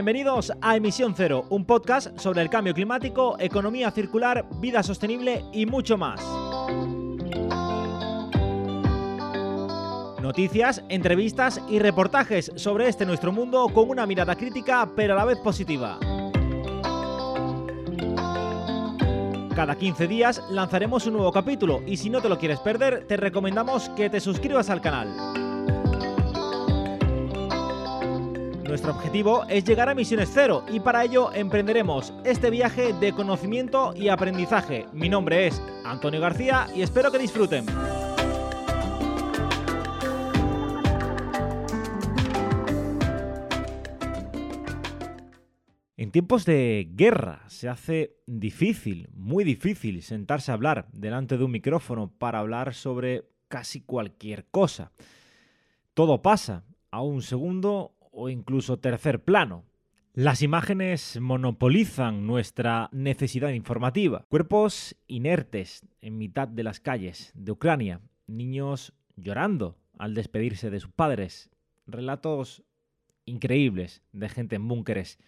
Bienvenidos a Emisión Cero, un podcast sobre el cambio climático, economía circular, vida sostenible y mucho más. Noticias, entrevistas y reportajes sobre este nuestro mundo con una mirada crítica pero a la vez positiva. Cada 15 días lanzaremos un nuevo capítulo y si no te lo quieres perder, te recomendamos que te suscribas al canal. Nuestro objetivo es llegar a Misiones Cero y para ello emprenderemos este viaje de conocimiento y aprendizaje. Mi nombre es Antonio García y espero que disfruten. En tiempos de guerra se hace difícil, muy difícil, sentarse a hablar delante de un micrófono para hablar sobre casi cualquier cosa. Todo pasa a un segundo o incluso tercer plano. Las imágenes monopolizan nuestra necesidad informativa. Cuerpos inertes en mitad de las calles de Ucrania, niños llorando al despedirse de sus padres, relatos increíbles de gente en búnkeres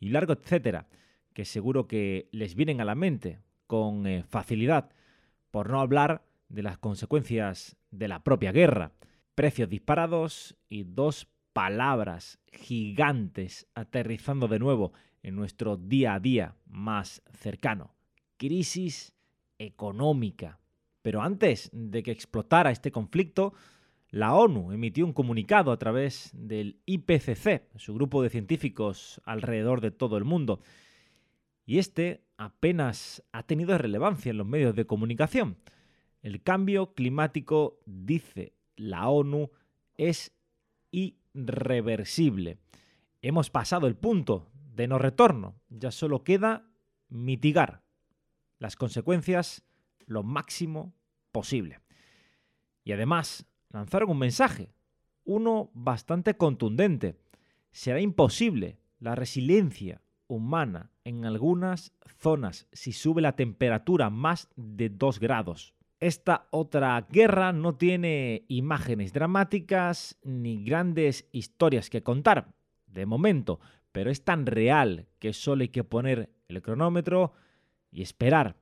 y largo etcétera, que seguro que les vienen a la mente con eh, facilidad, por no hablar de las consecuencias de la propia guerra, precios disparados y dos palabras gigantes aterrizando de nuevo en nuestro día a día más cercano. Crisis económica. Pero antes de que explotara este conflicto, la ONU emitió un comunicado a través del IPCC, su grupo de científicos alrededor de todo el mundo. Y este apenas ha tenido relevancia en los medios de comunicación. El cambio climático, dice la ONU, es irreversible. Hemos pasado el punto de no retorno. Ya solo queda mitigar las consecuencias lo máximo posible. Y además lanzaron un mensaje, uno bastante contundente. Será imposible la resiliencia humana en algunas zonas si sube la temperatura más de 2 grados. Esta otra guerra no tiene imágenes dramáticas ni grandes historias que contar, de momento, pero es tan real que solo hay que poner el cronómetro y esperar.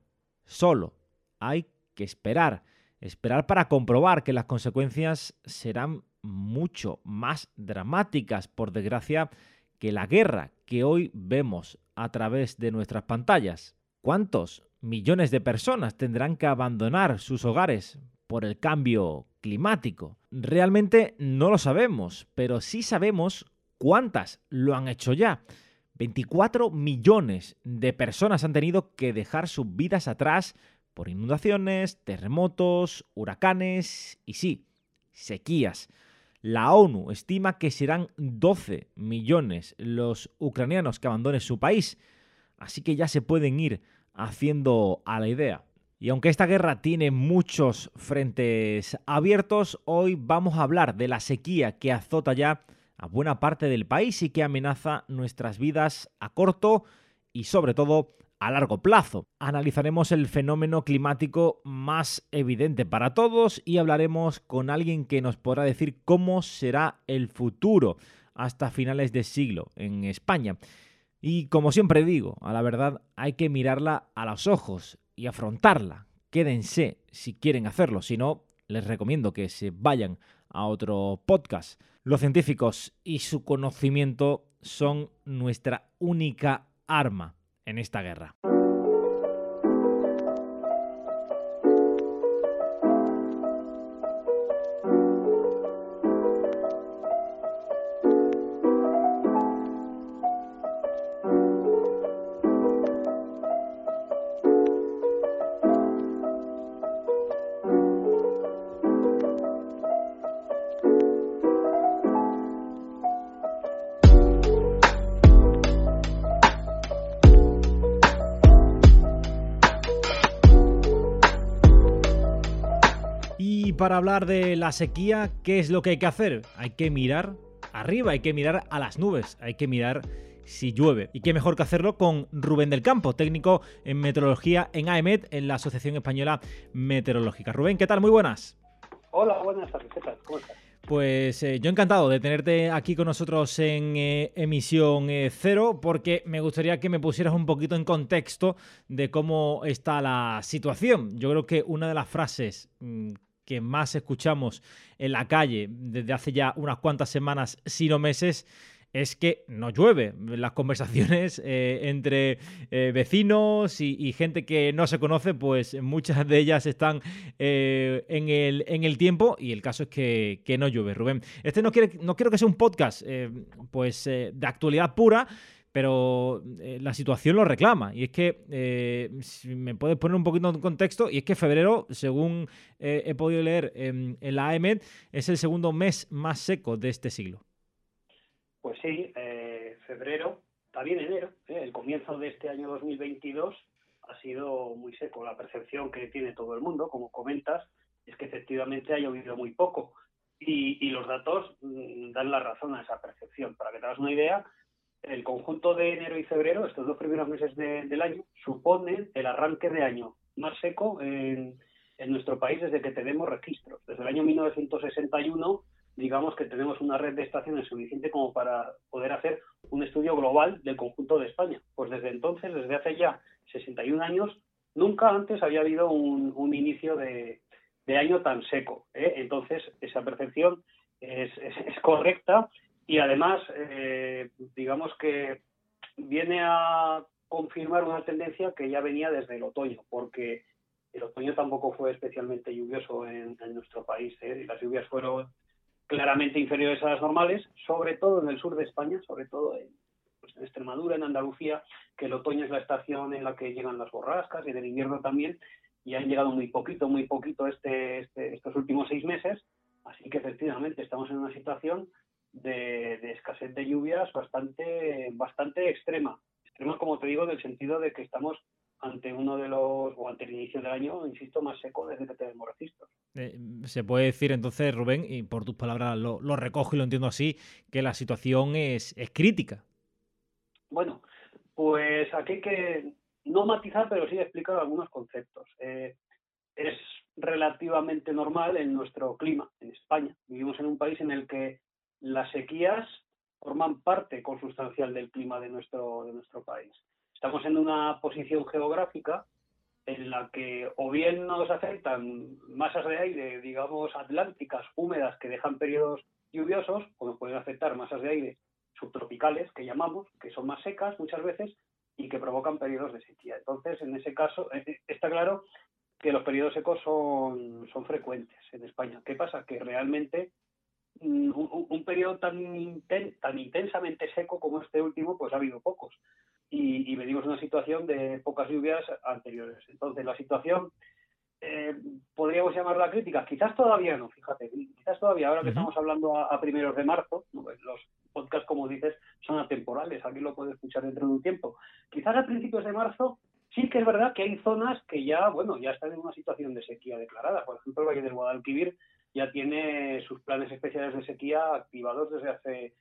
Solo hay que esperar. Esperar para comprobar que las consecuencias serán mucho más dramáticas, por desgracia, que la guerra que hoy vemos a través de nuestras pantallas. ¿Cuántos millones de personas tendrán que abandonar sus hogares por el cambio climático. Realmente no lo sabemos, pero sí sabemos cuántas lo han hecho ya. 24 millones de personas han tenido que dejar sus vidas atrás por inundaciones, terremotos, huracanes y sí, sequías. La ONU estima que serán 12 millones los ucranianos que abandonen su país, así que ya se pueden ir haciendo a la idea. Y aunque esta guerra tiene muchos frentes abiertos, hoy vamos a hablar de la sequía que azota ya a buena parte del país y que amenaza nuestras vidas a corto y sobre todo a largo plazo. Analizaremos el fenómeno climático más evidente para todos y hablaremos con alguien que nos podrá decir cómo será el futuro hasta finales de siglo en España. Y como siempre digo, a la verdad hay que mirarla a los ojos y afrontarla. Quédense si quieren hacerlo, si no, les recomiendo que se vayan a otro podcast. Los científicos y su conocimiento son nuestra única arma en esta guerra. Para hablar de la sequía, ¿qué es lo que hay que hacer? Hay que mirar arriba, hay que mirar a las nubes, hay que mirar si llueve. Y qué mejor que hacerlo con Rubén del Campo, técnico en meteorología en AEMET, en la Asociación Española Meteorológica. Rubén, ¿qué tal? Muy buenas. Hola, buenas tardes, ¿qué tal? ¿Cómo estás? Pues eh, yo encantado de tenerte aquí con nosotros en eh, emisión eh, cero, porque me gustaría que me pusieras un poquito en contexto de cómo está la situación. Yo creo que una de las frases mm, que más escuchamos en la calle desde hace ya unas cuantas semanas, si no meses, es que no llueve. Las conversaciones eh, entre eh, vecinos y, gente que no se conoce, pues muchas de ellas están eh, en, el, en, el, tiempo y el caso es que, no llueve, Rubén. Este no, quiere, no quiero que sea un podcast pues, de actualidad pura, pero la situación lo reclama. Y es que, si me puedes poner un poquito en contexto, y es que febrero, según he podido leer en la AEMED, es el segundo mes más seco de este siglo. Pues sí, eh, febrero, también enero, eh, el comienzo de este año 2022 ha sido muy seco. La percepción que tiene todo el mundo, como comentas, es que efectivamente ha llovido muy poco. Y, los datos mm, dan la razón a esa percepción. Para que te hagas una idea, el conjunto de enero y febrero, estos dos primeros meses del año, suponen el arranque de año más seco en, en nuestro país desde que tenemos registros. Desde el año 1961 digamos que tenemos una red de estaciones suficiente como para poder hacer un estudio global del conjunto de España. Pues desde entonces, desde hace ya 61 años, nunca antes había habido un, inicio de, año tan seco. ¿eh? Entonces, esa percepción es, correcta y además, eh, digamos que viene a confirmar una tendencia que ya venía desde el otoño, porque el otoño tampoco fue especialmente lluvioso en, nuestro país. ¿eh? Las lluvias fueron claramente inferiores a las normales, sobre todo en el sur de España, sobre todo en, pues, Extremadura, en Andalucía, que el otoño es la estación en la que llegan las borrascas y del invierno también, y han llegado muy poquito, muy poquito este, este estos últimos seis meses, así que efectivamente estamos en una situación de, de, escasez de lluvias bastante, bastante extrema. Extrema, como te digo, en el sentido de que estamos ante uno de los, o ante el inicio del año, insisto, más seco desde que tenemos registros. Eh, se puede decir entonces, Rubén, y por tus palabras lo, recojo y lo entiendo así, que la situación es, es crítica. Bueno, pues aquí hay que no matizar, pero sí explicar algunos conceptos. Eh, es relativamente normal en nuestro clima, en España. Vivimos en un país en el que las sequías forman parte consustancial del clima de nuestro, de nuestro país. Estamos en una posición geográfica en la que o bien nos afectan masas de aire, digamos, atlánticas, húmedas, que dejan periodos lluviosos, o nos pueden afectar masas de aire subtropicales, que llamamos, que son más secas muchas veces y que provocan periodos de sequía. Entonces, en ese caso, eh, eh, está claro que los periodos secos son, son frecuentes en España. ¿Qué pasa? Que realmente mm, un, periodo tan, tan intensamente seco como este último, pues ha habido pocos y, venimos de una situación de pocas lluvias anteriores. Entonces, la situación, eh, podríamos llamarla crítica, quizás todavía no, fíjate, quizás todavía, ahora que estamos hablando a, primeros de marzo, pues los podcasts, como dices, son atemporales, aquí lo puedes escuchar dentro de un tiempo. Quizás a principios de marzo sí que es verdad que hay zonas que ya, bueno, ya están en una situación de sequía declarada. Por ejemplo, el Valle del Guadalquivir ya tiene sus planes especiales de sequía activados desde hace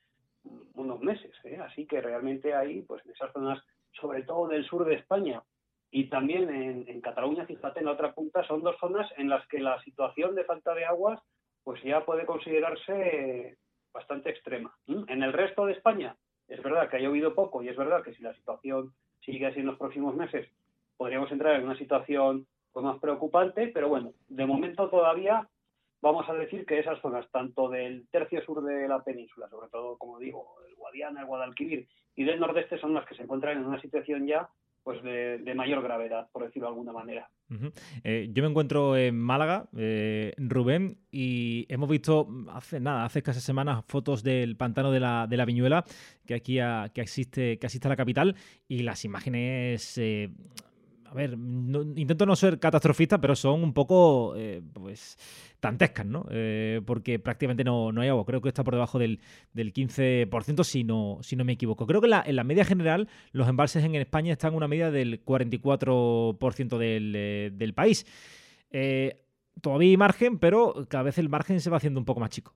unos meses. ¿eh? Así que realmente ahí, pues en esas zonas, sobre todo del sur de España y también en, Cataluña, fíjate, en la otra punta, son dos zonas en las que la situación de falta de aguas pues ya puede considerarse bastante extrema. En el resto de España es verdad que ha llovido poco y es verdad que si la situación sigue así en los próximos meses podríamos entrar en una situación pues, más preocupante, pero bueno, de momento todavía vamos a decir que esas zonas, tanto del tercio sur de la península, sobre todo, como digo, el Guadiana, el Guadalquivir y del nordeste, son las que se encuentran en una situación ya pues de, mayor gravedad, por decirlo de alguna manera. Eh, yo me encuentro en Málaga, eh, Rubén, y hemos visto hace nada, hace casi semanas, fotos del pantano de la, de la Viñuela, que aquí que existe, que existe en la capital, y las imágenes eh, a ver, intento no ser catastrofista, pero son un poco, eh, pues, tantescas, ¿no? Eh, porque prácticamente no, no, hay agua. Creo que está por debajo del, del 15%, si no, si no me equivoco. Creo que en la media general los embalses en España están en una media del 44% del, eh, del país. todavía hay margen, pero cada vez el margen se va haciendo un poco más chico.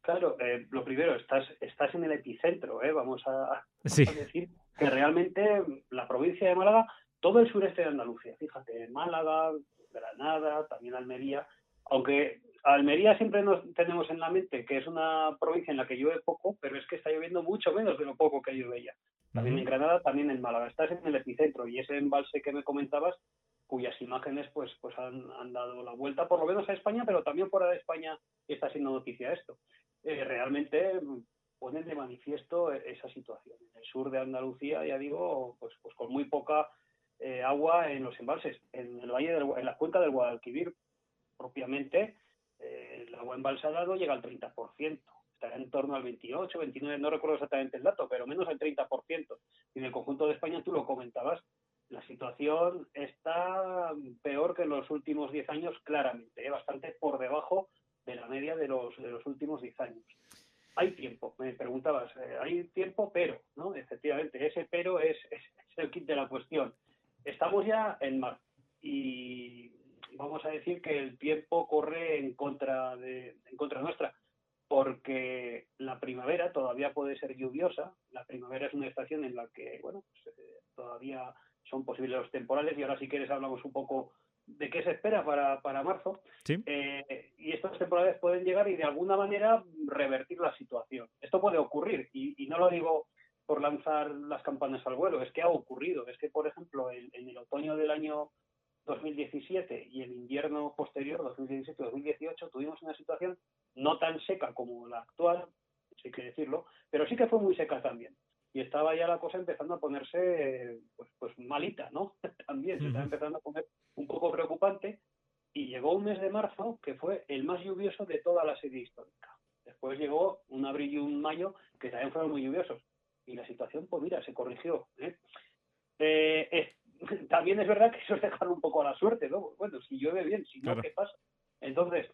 Claro, lo primero, estás, estás en el epicentro, vamos a, a decir que realmente la provincia de Málaga todo el sureste de Andalucía, fíjate, Málaga, Granada, también Almería, aunque Almería siempre nos tenemos en la mente que es una provincia en la que llueve poco, pero es que está lloviendo mucho menos de lo poco que llueve ya. También en Granada, también en Málaga. Estás en el epicentro y ese embalse que me comentabas, cuyas imágenes pues, pues han, han dado la vuelta, por lo menos a España, pero también fuera de España está siendo noticia esto. Eh, realmente ponen de manifiesto esa situación. En el sur de Andalucía, ya digo, pues, pues con muy poca eh, agua en los embalses. En el valle en la cuenca del Guadalquivir, propiamente, eh, el agua embalsada no llega al 30%, estará en torno al 28, 29, no recuerdo exactamente el dato, pero menos al 30%. Y en el conjunto de España, tú lo comentabas, la situación está peor que en los últimos 10 años, claramente, ¿eh? bastante por debajo de la media de los, de los últimos 10 años. Hay tiempo, me preguntabas, hay tiempo, pero, ¿no? Efectivamente, ese pero es, es, el kit de la cuestión. Estamos ya en marzo y vamos a decir que el tiempo corre en contra de en contra nuestra porque la primavera todavía puede ser lluviosa la primavera es una estación en la que bueno pues, eh, todavía son posibles los temporales y ahora si quieres hablamos un poco de qué se espera para, para marzo. Eh, y estos temporales pueden llegar y de alguna manera revertir la situación. Esto puede ocurrir y, no lo digo por lanzar las campanas al vuelo, es que ha ocurrido. Es que, por ejemplo, en, el otoño del año 2017 y el invierno posterior, 2017-2018, tuvimos una situación no tan seca como la actual, hay que decirlo, pero sí que fue muy seca también y estaba ya la cosa empezando a ponerse pues, pues malita, ¿no? También se estaba empezando a poner un poco preocupante y llegó un mes de marzo que fue el más lluvioso de toda la serie histórica. Después llegó un abril y un mayo que también fueron muy lluviosos y la situación, pues mira, se corrigió. ¿eh? Eh, también es verdad que eso es dejar un poco a la suerte, ¿no? Bueno, si llueve bien, si no, ¿qué pasa? Entonces,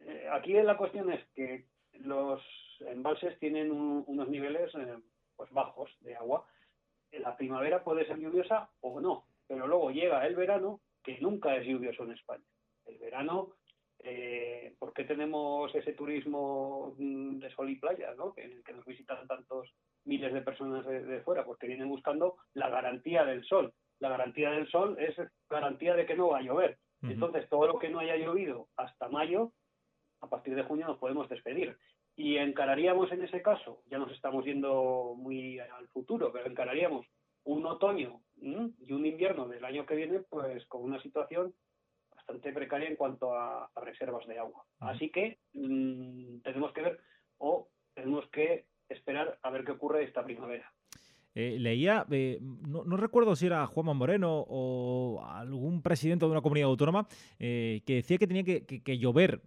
eh, aquí la cuestión es que los embalses tienen unos niveles pues bajos de agua. La primavera puede ser lluviosa o no, pero luego llega el verano, que nunca es lluvioso en España. El verano, eh, ¿por qué tenemos ese turismo mm, de sol y playa, ¿no? que, que nos visitan tantos miles de personas de, fuera? Porque vienen buscando la garantía del sol. La garantía del sol es garantía de que no va a llover. Entonces, todo lo que no haya llovido hasta mayo, a partir de junio nos podemos despedir. Y encararíamos en ese caso, ya nos estamos yendo muy al futuro, pero encararíamos un otoño y un invierno del año que viene, pues con una situación bastante precaria en cuanto a, reservas de agua. Así que mm, tenemos que ver o tenemos que esperar a ver qué ocurre esta primavera. Eh, leía, eh, no, recuerdo si era Juanma Moreno o algún presidente de una comunidad autónoma, eh, que decía que tenía que, que llover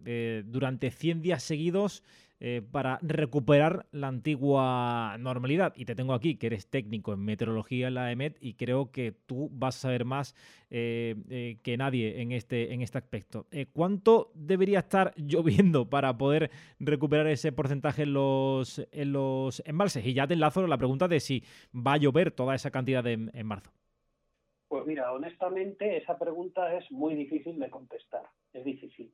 durante 100 días seguidos eh, para recuperar la antigua normalidad. Y te tengo aquí, que eres técnico en meteorología en la EMET, y creo que tú vas a saber más eh, eh, que nadie en este, en este aspecto. ¿Cuánto debería estar lloviendo para poder recuperar ese porcentaje en los, en los embalses? Y ya te enlazo la pregunta de si va a llover toda esa cantidad en marzo. Pues mira, honestamente esa pregunta es muy difícil de contestar, es difícil.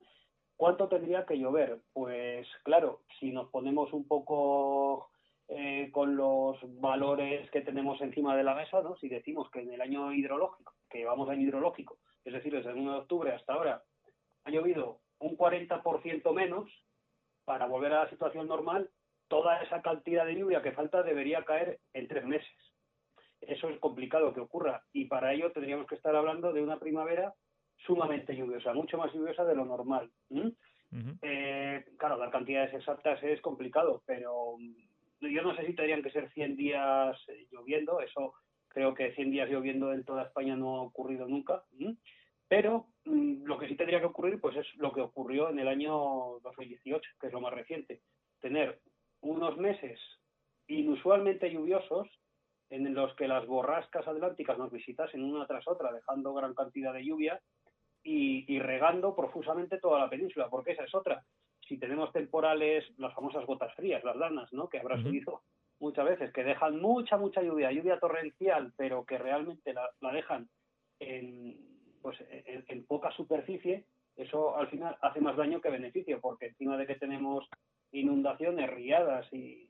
¿Cuánto tendría que llover? Pues claro, si nos ponemos un poco eh, con los valores que tenemos encima de la mesa, ¿no? si decimos que en el año hidrológico, que vamos en hidrológico, es decir, desde el 1 de octubre hasta ahora, ha llovido un 40% menos, para volver a la situación normal, toda esa cantidad de lluvia que falta debería caer en tres meses. Eso es complicado que ocurra y para ello tendríamos que estar hablando de una primavera sumamente lluviosa, mucho más lluviosa de lo normal. Eh, claro, dar cantidades exactas es complicado, pero mm, yo no sé si tendrían que ser 100 días eh, lloviendo, eso creo que 100 días lloviendo en toda España no ha ocurrido nunca, pero mm, lo que sí tendría que ocurrir pues es lo que ocurrió en el año 2018, que es lo más reciente, tener unos meses inusualmente lluviosos en los que las borrascas atlánticas nos visitasen una tras otra, dejando gran cantidad de lluvia, y, regando profusamente toda la península, porque esa es otra. Si tenemos temporales, las famosas gotas frías, las lanas, ¿no? que habrás oído muchas veces, que dejan mucha, mucha lluvia, lluvia torrencial, pero que realmente la, dejan en, pues, en, poca superficie, eso al final hace más daño que beneficio, porque encima de que tenemos inundaciones, riadas y,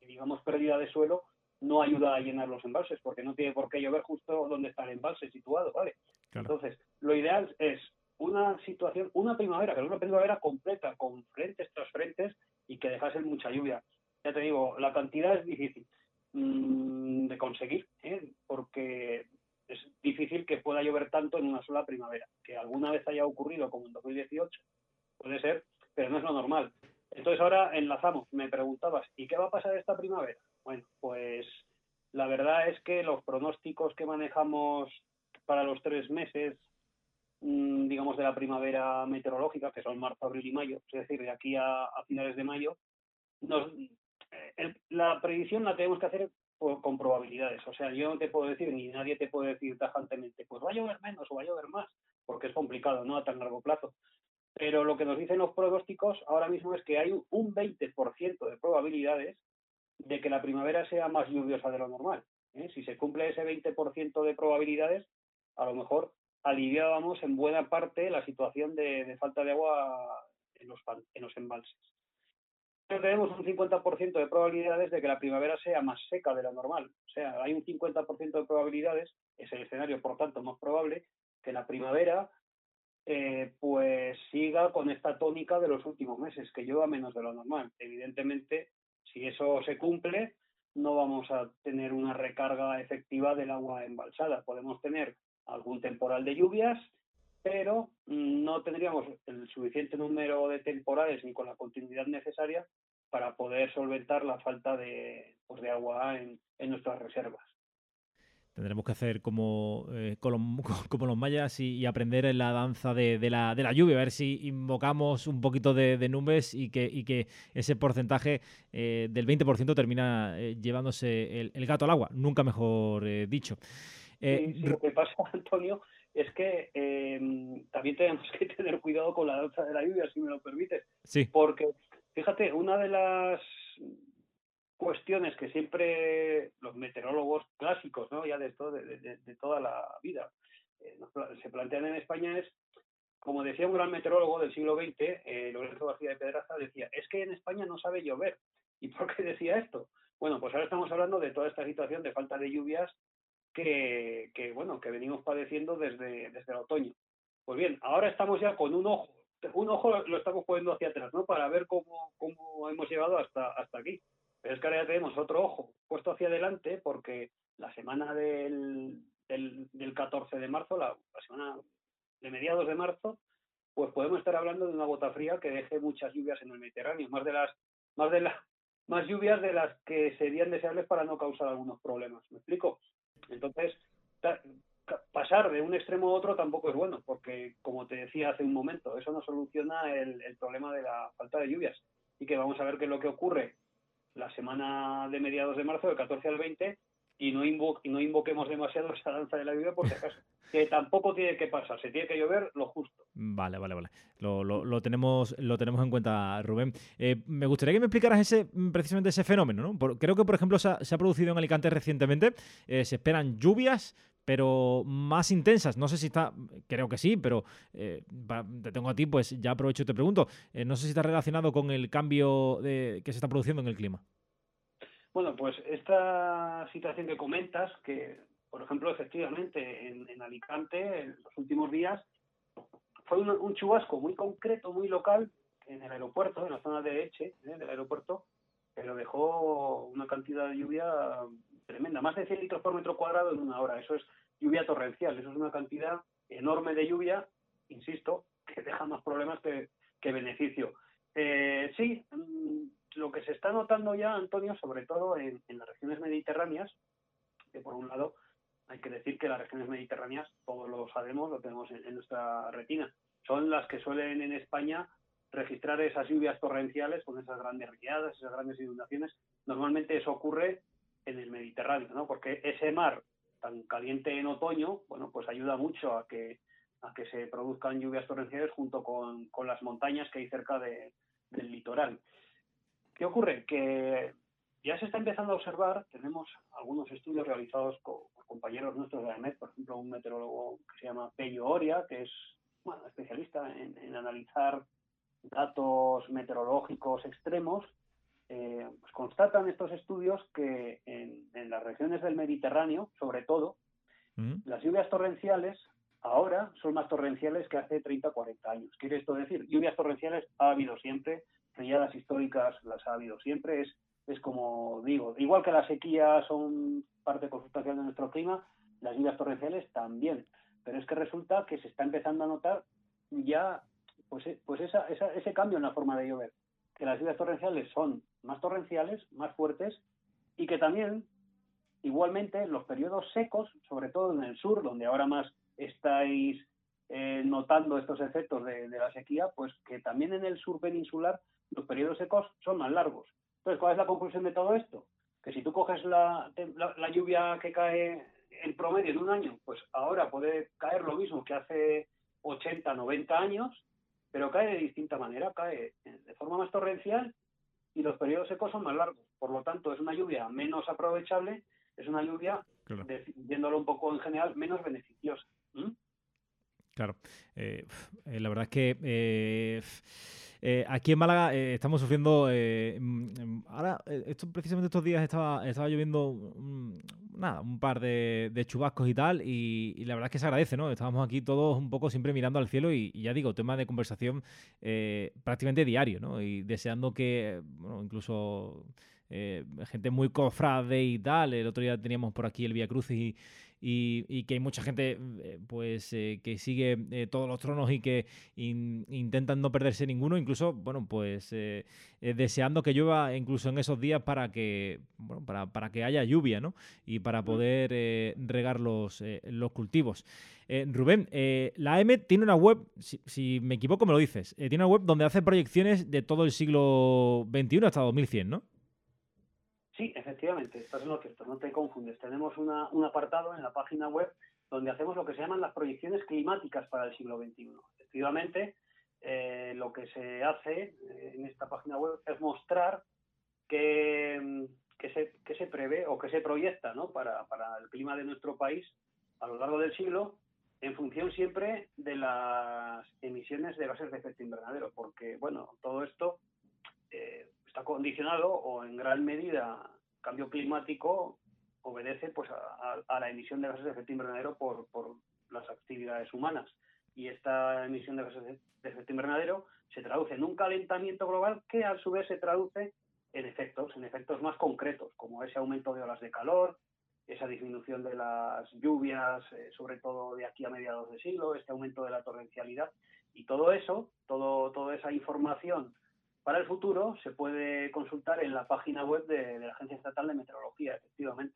digamos pérdida de suelo, no ayuda a llenar los embalses, porque no tiene por qué llover justo donde está el embalse situado, ¿vale? Entonces, lo ideal es una situación, una primavera, es una primavera completa, con frentes tras frentes y que dejase mucha lluvia. Ya te digo, la cantidad es difícil mm, de conseguir, ¿eh? porque es difícil que pueda llover tanto en una sola primavera. Que alguna vez haya ocurrido, como en 2018, puede ser, pero no es lo normal. Entonces ahora enlazamos, me preguntabas, ¿y qué va a pasar esta primavera? Bueno, pues la verdad es que los pronósticos que manejamos para los tres meses, mm, digamos, de la primavera meteorológica, que son marzo, abril y mayo, es decir, de aquí a, finales de mayo, eh, la predicción la tenemos que hacer con probabilidades. O sea, yo no te puedo decir, ni nadie te puede decir tajantemente, pues va a llover menos o va a llover más, porque es complicado, ¿no? A tan largo plazo. Pero lo que nos dicen los pronósticos ahora mismo es que hay un 20% de probabilidades de que la primavera sea más lluviosa de lo normal. ¿eh? Si se cumple ese 20% de probabilidades, a lo mejor aliviábamos en buena parte la situación de, falta de agua en los, embalses. Pero tenemos un 50% de probabilidades de que la primavera sea más seca de lo normal. O sea, hay un 50% de probabilidades, es el escenario por tanto más probable, que la primavera eh, pues siga con esta tónica de los últimos meses, que llueva menos de lo normal. Evidentemente, si eso se cumple, no vamos a tener una recarga efectiva del agua embalsada. Podemos tener algún temporal de lluvias, pero no tendríamos el suficiente número de temporales ni con la continuidad necesaria para poder solventar la falta de, pues, de agua en nuestras reservas. Tendremos que hacer como, eh, como los mayas y, aprender en la danza de, la, de, la, lluvia, a ver si invocamos un poquito de, nubes y que, ese porcentaje eh, del 20% termina eh, llevándose el, gato al agua, nunca mejor dicho. Lo que pasa, Antonio, es que em, también tenemos que tener cuidado con la danza de la lluvia, si me lo permites. Sí. Porque, fíjate, una de las cuestiones que siempre los meteorólogos clásicos, ¿no? ya de, todo, de, toda la vida, eh, se plantean en España es, como decía un gran meteorólogo del siglo XX, eh, Lorenzo García de Pedraza, decía, es que en España no sabe llover. ¿Y por qué decía esto? Bueno, pues ahora estamos hablando de toda esta situación de falta de lluvias que, bueno, que venimos padeciendo desde, desde el otoño. Pues bien, ahora estamos ya con un ojo, un ojo lo estamos poniendo hacia atrás, ¿no? Para ver cómo, cómo hemos llegado hasta, hasta aquí. Pero es que ahora ya tenemos otro ojo puesto hacia adelante porque la semana del, del, 14 de marzo, la, semana de mediados de marzo, pues podemos estar hablando de una gota fría que deje muchas lluvias en el Mediterráneo, más de las más de las más lluvias de las que serían deseables para no causar algunos problemas. ¿Me explico? Entonces, pasar de un extremo a otro tampoco es bueno, porque como te decía hace un momento, eso no soluciona el, problema de la falta de lluvias. Y que vamos a ver qué es lo que ocurre la semana de mediados de marzo, del 14 al 20, y no, no invoquemos demasiado esa danza de la lluvia por si acaso. que tampoco tiene que pasar, se tiene que llover lo justo. Vale, vale, vale. Lo, lo, tenemos, lo tenemos en cuenta, Rubén. Eh, me gustaría que me explicaras ese, precisamente ese fenómeno. ¿no? creo que, por ejemplo, se ha, producido en Alicante recientemente. Eh, se esperan lluvias pero más intensas. No sé si está, creo que sí, pero eh, te tengo a ti, pues ya aprovecho y te pregunto. No sé si está relacionado con el cambio de, que se está produciendo en el clima. Bueno, pues esta situación que comentas, que por ejemplo, efectivamente, en, Alicante, en los últimos días, fue un, chubasco muy concreto, muy local, en el aeropuerto, en la zona de Eche, ¿eh? del aeropuerto, pero dejó una cantidad de lluvia tremenda, más de 100 litros por metro cuadrado en una hora. Eso es lluvia torrencial, eso es una cantidad enorme de lluvia, insisto, que deja más problemas que, beneficio. Eh, sí, mm, lo que se está notando ya, Antonio, sobre todo en, las regiones mediterráneas, que por un lado hay que decir que las regiones mediterráneas, todos lo sabemos, lo tenemos en, nuestra retina, son las que suelen en España registrar esas lluvias torrenciales con esas grandes riadas, esas grandes inundaciones. Normalmente eso ocurre en el Mediterráneo, ¿no? Porque ese mar tan caliente en otoño, bueno, pues ayuda mucho a que a que se produzcan lluvias torrenciales junto con, las montañas que hay cerca del litoral. ¿Qué ocurre? Que ya se está empezando a observar, tenemos algunos estudios realizados con, compañeros nuestros de la EMET, por ejemplo, un meteorólogo que se llama Pello Oria, que es bueno, especialista en analizar datos meteorológicos extremos eh, pues constatan estos estudios que en, las regiones del Mediterráneo, sobre todo, las lluvias torrenciales ahora son más torrenciales que hace 30 o 40 años. Quiere esto decir, lluvias torrenciales ha habido siempre, riadas históricas las ha habido siempre, es, es como digo, igual que las sequías son parte consustancial de nuestro clima, las lluvias torrenciales también. Pero es que resulta que se está empezando a notar ya pues, eh, pues esa, ese cambio en la forma de llover, que las lluvias torrenciales son más torrenciales, más fuertes, y que también, igualmente, los periodos secos, sobre todo en el sur, donde ahora más estáis eh, notando estos efectos de, la sequía, pues que también en el sur peninsular los periodos secos son más largos. Entonces, ¿cuál es la conclusión de todo esto? Que si tú coges la, la lluvia que cae en promedio en un año, pues ahora puede caer lo mismo que hace 80, 90 años, pero cae de distinta manera, cae de forma más torrencial y los periodos secos son más largos. Por lo tanto, es una lluvia menos aprovechable, es una lluvia, viéndolo un poco en general, menos beneficiosa. Claro. Eh, eh, la verdad es que eh, aquí en Málaga estamos sufriendo. Mm, ahora, esto, precisamente estos días estaba, estaba lloviendo nada, un par de, chubascos y tal, y, la verdad es que se agradece, ¿no? Estábamos aquí todos un poco siempre mirando al cielo y, ya digo, tema de conversación prácticamente diario, ¿no? Y deseando que, bueno, incluso gente muy cofrade y tal. El otro día teníamos por aquí el Vía Crucis y, y, que hay mucha gente eh, pues eh, que sigue eh, todos los tronos y que intentan no perderse ninguno, incluso, bueno, pues deseando que llueva incluso en esos días para que, bueno, para, para que haya lluvia, ¿no? Y para poder regar los, los cultivos. Rubén, la M tiene una web, si, si, me equivoco me lo dices, tiene una web donde hace proyecciones de todo el siglo XXI hasta 2100, ¿no? Sí, efectivamente, estás en lo cierto, no te confundes. Tenemos un apartado en la página web donde hacemos lo que se llaman las proyecciones climáticas para el siglo XXI. Efectivamente, eh, lo que se hace eh, en esta página web es mostrar qué, se, se, prevé o qué se proyecta para, el clima de nuestro país a lo largo del siglo en función siempre de las emisiones de gases de efecto invernadero, porque bueno, todo esto eh, está condicionado o en gran medida cambio climático obedece pues a, la emisión de gases de efecto invernadero por, las actividades humanas. Y esta emisión de gases de efecto invernadero se traduce en un calentamiento global que a su vez se traduce en efectos, en efectos más concretos, como ese aumento de olas de calor, esa disminución de las lluvias, eh, sobre todo de aquí a mediados de siglo, este aumento de la torrencialidad. Y todo eso, todo, toda esa información para el futuro se puede consultar en la página web de, la Agencia Estatal de Meteorología, efectivamente.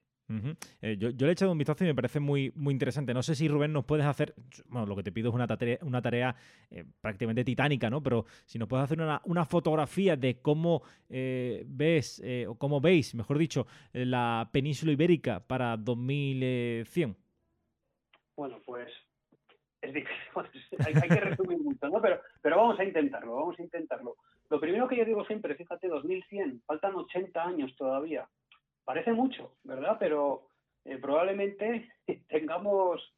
Eh, yo, le he echado un vistazo y me parece muy, muy interesante. No sé si Rubén nos puedes hacer, bueno, lo que te pido es una tarea, una tarea eh, prácticamente titánica, ¿no? Pero si nos puedes hacer una, fotografía de cómo eh, ves, o cómo veis, mejor dicho, la península ibérica para 2100. Bueno, pues es difícil, hay, hay, que resumir mucho, ¿no? Pero, pero vamos a intentarlo, vamos a intentarlo. Lo primero que yo digo siempre, fíjate, 2100, faltan 80 años todavía. Parece mucho, ¿verdad? Pero eh, probablemente tengamos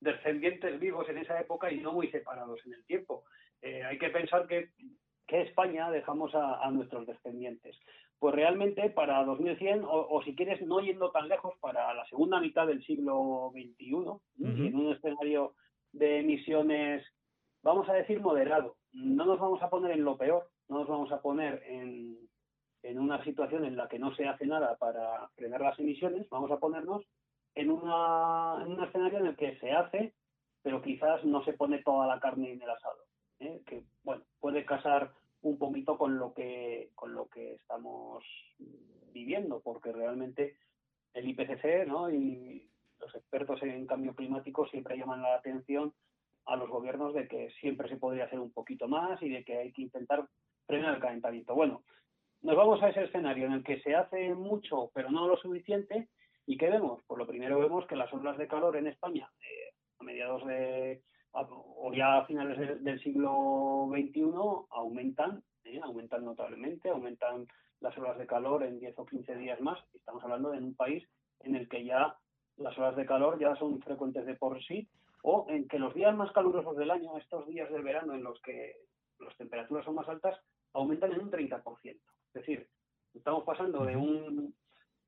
descendientes vivos en esa época y no muy separados en el tiempo. Eh, hay que pensar que, que España dejamos a, nuestros descendientes. Pues realmente para 2100, o, si quieres, no yendo tan lejos, para la segunda mitad del siglo XXI, en un escenario de emisiones, vamos a decir, moderado. No nos vamos a poner en lo peor, no nos vamos a poner en, una situación en la que no se hace nada para frenar las emisiones, vamos a ponernos en, una, en un escenario en el que se hace, pero quizás no se pone toda la carne en el asado, ¿eh? que bueno, puede casar un poquito con lo que con lo que estamos viviendo, porque realmente el IPCC ¿no? y los expertos en cambio climático siempre llaman la atención a los gobiernos de que siempre se podría hacer un poquito más y de que hay que intentar el calentamiento. Bueno, nos vamos a ese escenario en el que se hace mucho, pero no lo suficiente. ¿Y qué vemos? Pues lo primero vemos que las olas de calor en España, eh, a mediados de, o ya a finales del siglo XXI, aumentan, eh, aumentan notablemente, aumentan las olas de calor en 10 o 15 días más. Estamos hablando de un país en el que ya las horas de calor ya son frecuentes de por sí, o en que los días más calurosos del año, estos días del verano en los que las temperaturas son más altas, aumentan en un 30%. Es decir, estamos pasando de, un,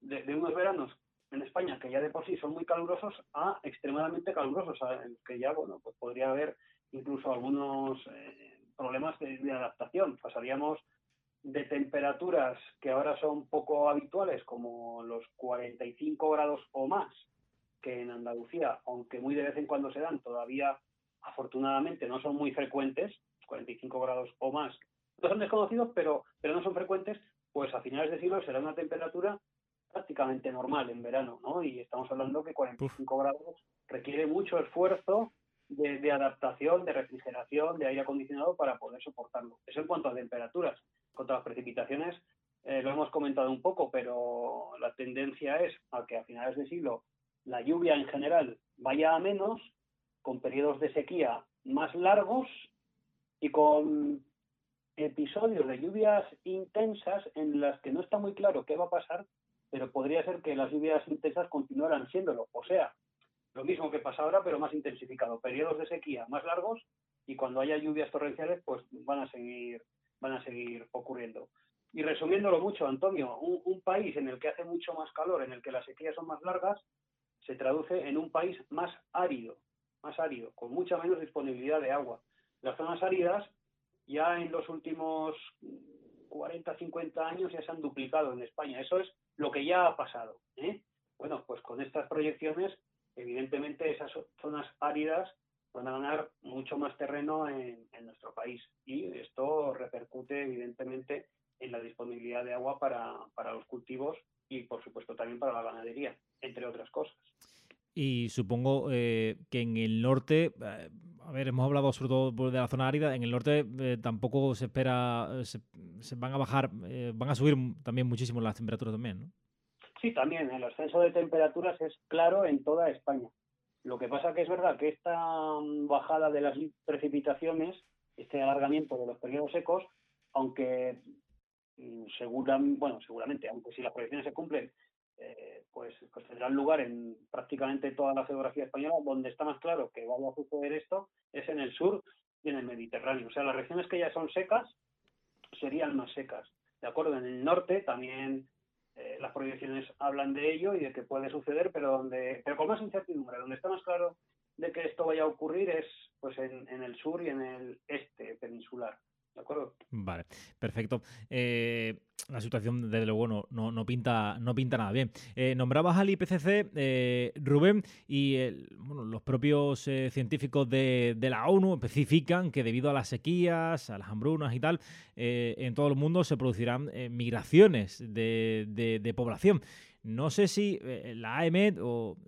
de, unos veranos en España, que ya de por sí son muy calurosos, a extremadamente calurosos, que ya, bueno, pues podría haber incluso algunos eh, problemas de, adaptación. Pasaríamos de temperaturas que ahora son poco habituales, como los 45 grados o más, que en Andalucía, aunque muy de vez en cuando se dan, todavía afortunadamente no son muy frecuentes, 45 grados o más, no son desconocidos, pero, pero no son frecuentes, pues a finales de siglo será una temperatura prácticamente normal en verano, ¿no? Y estamos hablando que 45 grados requiere mucho esfuerzo de, adaptación, de refrigeración, de aire acondicionado para poder soportarlo. Eso en cuanto a temperaturas. En cuanto a las precipitaciones, eh, lo hemos comentado un poco, pero la tendencia es a que a finales de siglo la lluvia en general vaya a menos, con periodos de sequía más largos y con episodios de lluvias intensas en las que no está muy claro qué va a pasar, pero podría ser que las lluvias intensas continuaran siéndolo. O sea, lo mismo que pasa ahora, pero más intensificado. Periodos de sequía más largos y cuando haya lluvias torrenciales, pues van a seguir, van a seguir ocurriendo. Y resumiéndolo mucho, Antonio, un, país en el que hace mucho más calor, en el que las sequías son más largas, se traduce en un país más árido, más árido, con mucha menos disponibilidad de agua. Las zonas áridas ya en los últimos 40, 50 años ya se han duplicado en España. Eso es lo que ya ha pasado. ¿eh? Bueno, pues con estas proyecciones, evidentemente esas zonas áridas van a ganar mucho más terreno en, nuestro país y esto repercute evidentemente en la disponibilidad de agua para, para los cultivos y por supuesto también para la ganadería, entre otras cosas. Y supongo eh, que en el norte, eh, a ver, hemos hablado sobre todo de la zona árida, en el norte eh, tampoco se espera, se, van a bajar, van a subir también muchísimo las temperaturas también, ¿no? Sí, también, el ascenso de temperaturas es claro en toda España. Lo que pasa que es verdad que esta mm, bajada de las precipitaciones, este alargamiento de los periodos secos, aunque mm, seguran, bueno, seguramente, aunque si las proyecciones se cumplen, eh, pues, pues tendrán lugar en prácticamente toda la geografía española. Donde está más claro que va a suceder esto es en el sur y en el Mediterráneo. O sea, las regiones que ya son secas serían más secas. ¿De acuerdo? En el norte también eh, las proyecciones hablan de ello y de que puede suceder, pero donde, pero con más incertidumbre. Donde está más claro de que esto vaya a ocurrir es pues en el sur y en el este peninsular. ¿De acuerdo? Vale, perfecto. Eh, la situación, desde luego, no, no, pinta, no pinta nada bien. Eh, nombrabas al IPCC, eh, Rubén, y bueno, los propios científicos de, la ONU especifican que debido a las sequías, a las hambrunas y tal, en todo el mundo se producirán migraciones de, población. No sé si la AEMET o,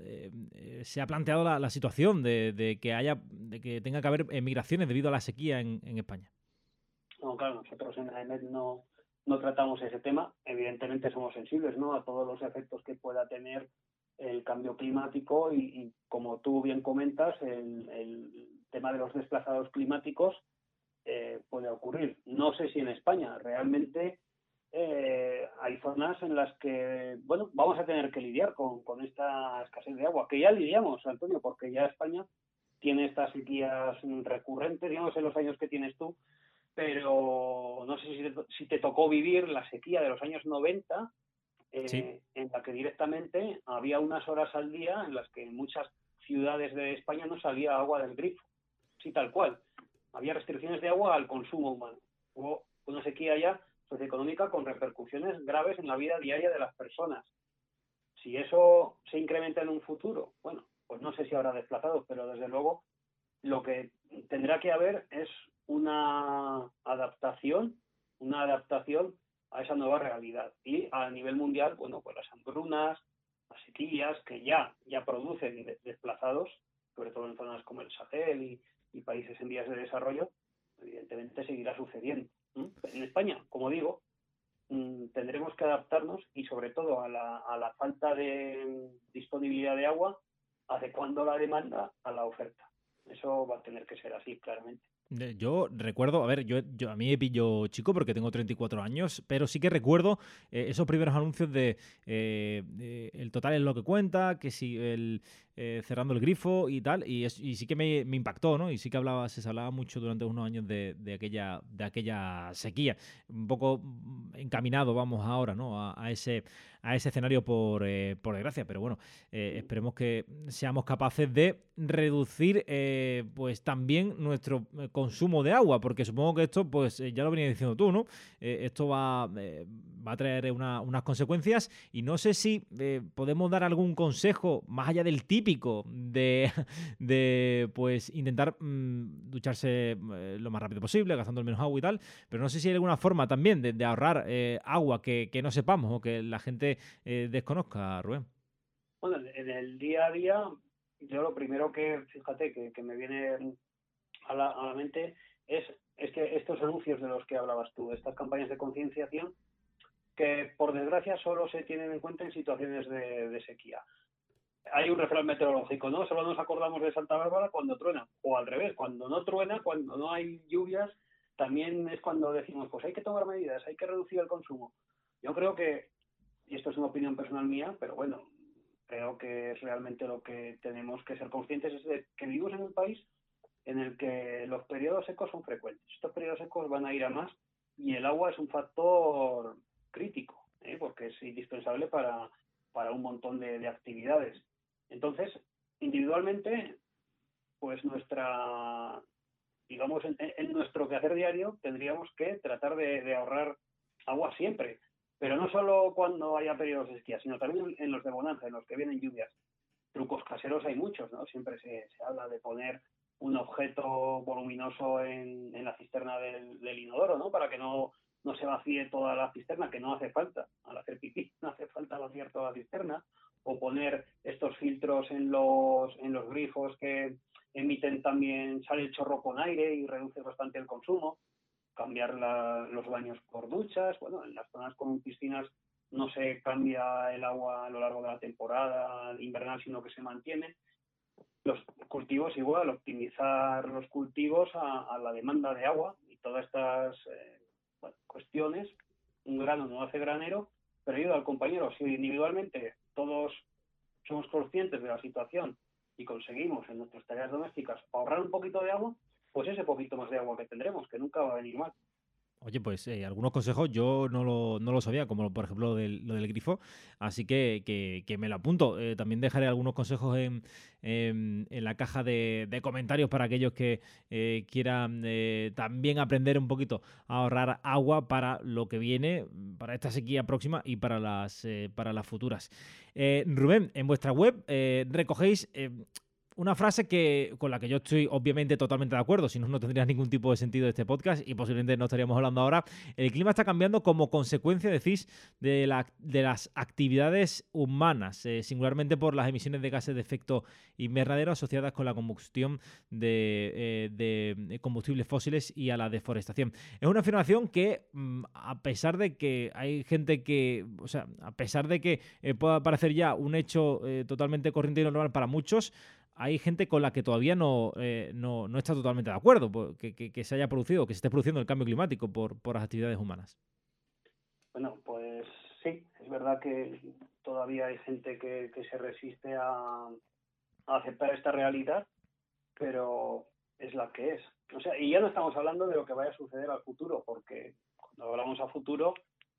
se ha planteado la, situación de, que haya, de que tenga que haber migraciones debido a la sequía en España. Claro, nosotros en AEMET no, no tratamos ese tema. Evidentemente somos sensibles ¿no? a todos los efectos que pueda tener el cambio climático y, como tú bien comentas, el, tema de los desplazados climáticos eh, puede ocurrir. No sé si en España realmente eh, hay zonas en las que, bueno, vamos a tener que lidiar con, con esta escasez de agua, que ya lidiamos, Antonio, porque ya España tiene estas sequías recurrentes, digamos, en los años que tienes tú, pero no sé si te, tocó vivir la sequía de los años 90, eh, en la que directamente había unas horas al día en las que en muchas ciudades de España no salía agua del grifo, sí tal cual. Había restricciones de agua al consumo humano. Hubo una sequía ya socioeconómica con repercusiones graves en la vida diaria de las personas. Si eso se incrementa en un futuro, bueno, pues no sé si habrá desplazados, pero desde luego lo que tendrá que haber es una adaptación, una adaptación a esa nueva realidad. Y a nivel mundial, bueno, pues las hambrunas, las sequías que ya, ya producen desplazados, sobre todo en zonas como el Sahel y, países en vías de desarrollo, evidentemente seguirá sucediendo. En España, como digo, mm, tendremos que adaptarnos y sobre todo a la, a la falta de disponibilidad de agua, adecuando la demanda a la oferta. Eso va a tener que ser así, claramente. Yo recuerdo, a ver, yo, yo a mí me pillo chico porque tengo 34 años, pero sí que recuerdo eh, esos primeros anuncios de, eh, el total es lo que cuenta, que si el, eh, cerrando el grifo y tal, y, sí que me, impactó, ¿no? Y sí que hablaba, se hablaba mucho durante unos años de, aquella, de aquella sequía, un poco encaminado, vamos ahora, ¿no? A, ese, a ese escenario por, eh, por desgracia, pero bueno, eh, esperemos que seamos capaces de reducir, pues también nuestro consumo de agua, porque supongo que esto, pues ya lo venía diciendo tú, ¿no? esto va, va a traer unas consecuencias y no sé si podemos dar algún consejo más allá del tip típico de, de pues intentar mm, ducharse eh, lo más rápido posible, gastando el menos agua y tal, pero no sé si hay alguna forma también de, ahorrar eh, agua que, no sepamos o que la gente eh, desconozca, Rubén. Bueno, en el día a día, yo lo primero que, fíjate, que, me viene a la, a la mente es, es que estos anuncios de los que hablabas tú, estas campañas de concienciación, que por desgracia solo se tienen en cuenta en situaciones de sequía hay un refrán meteorológico, ¿no? Solo nos acordamos de Santa Bárbara cuando truena, o al revés, cuando no truena, cuando no hay lluvias, también es cuando decimos, pues hay que tomar medidas, hay que reducir el consumo. Yo creo que, y esto es una opinión personal mía, pero bueno, creo que es realmente lo que tenemos que ser conscientes, es de que vivimos en un país en el que los periodos secos son frecuentes. Estos periodos secos van a ir a más y el agua es un factor crítico, ¿eh? porque es indispensable para, para un montón de actividades. Entonces, individualmente, pues nuestra, digamos, en, nuestro quehacer diario tendríamos que tratar de, ahorrar agua siempre, pero no solo cuando haya periodos de esquía, sino también en, los de bonanza, en los que vienen lluvias. Trucos caseros hay muchos, ¿no? Siempre se, habla de poner un objeto voluminoso en, la cisterna del, inodoro, ¿no? Para que no, no se vacíe toda la cisterna, que no hace falta. Al hacer pipí no hace falta vaciar toda la cisterna o poner estos filtros en los, en los grifos que emiten también, sale el chorro con aire y reduce bastante el consumo, cambiar los baños por duchas, bueno, en las zonas con piscinas no se cambia el agua a lo largo de la temporada invernal, sino que se mantiene. Los cultivos igual, optimizar los cultivos a, la demanda de agua y todas estas eh, cuestiones. Un grano no hace granero, pero ayuda al compañero. Si individualmente todos somos conscientes de la situación y conseguimos en nuestras tareas domésticas ahorrar un poquito de agua, pues ese poquito más de agua que tendremos, que nunca va a venir mal. Oye, pues eh, algunos consejos yo no lo, no lo, sabía, como por ejemplo lo del, grifo, así que, que, me lo apunto. Eh, también dejaré algunos consejos en, en, la caja de, comentarios para aquellos que eh, quieran también aprender un poquito a ahorrar agua para lo que viene, para esta sequía próxima y para las, para las futuras. Rubén, en vuestra web recogéis una frase que, con la que yo estoy obviamente totalmente de acuerdo, si no, no tendría ningún tipo de sentido este podcast y posiblemente no estaríamos hablando ahora. El clima está cambiando como consecuencia, decís, de, la, de las actividades humanas, eh, singularmente por las emisiones de gases de efecto invernadero asociadas con la combustión de, eh, combustibles fósiles y a la deforestación. Es una afirmación que, mm, a pesar de que hay gente que, o sea, a pesar de que eh, pueda parecer ya un hecho totalmente corriente y normal para muchos, hay gente con la que todavía no, eh, no, no, está totalmente de acuerdo que, que, se haya producido, que se esté produciendo el cambio climático por, por las actividades humanas. Bueno, pues sí, es verdad que todavía hay gente que, que se resiste a, a, aceptar esta realidad, pero es la que es. O sea, y ya no estamos hablando de lo que vaya a suceder al futuro, porque cuando hablamos a futuro,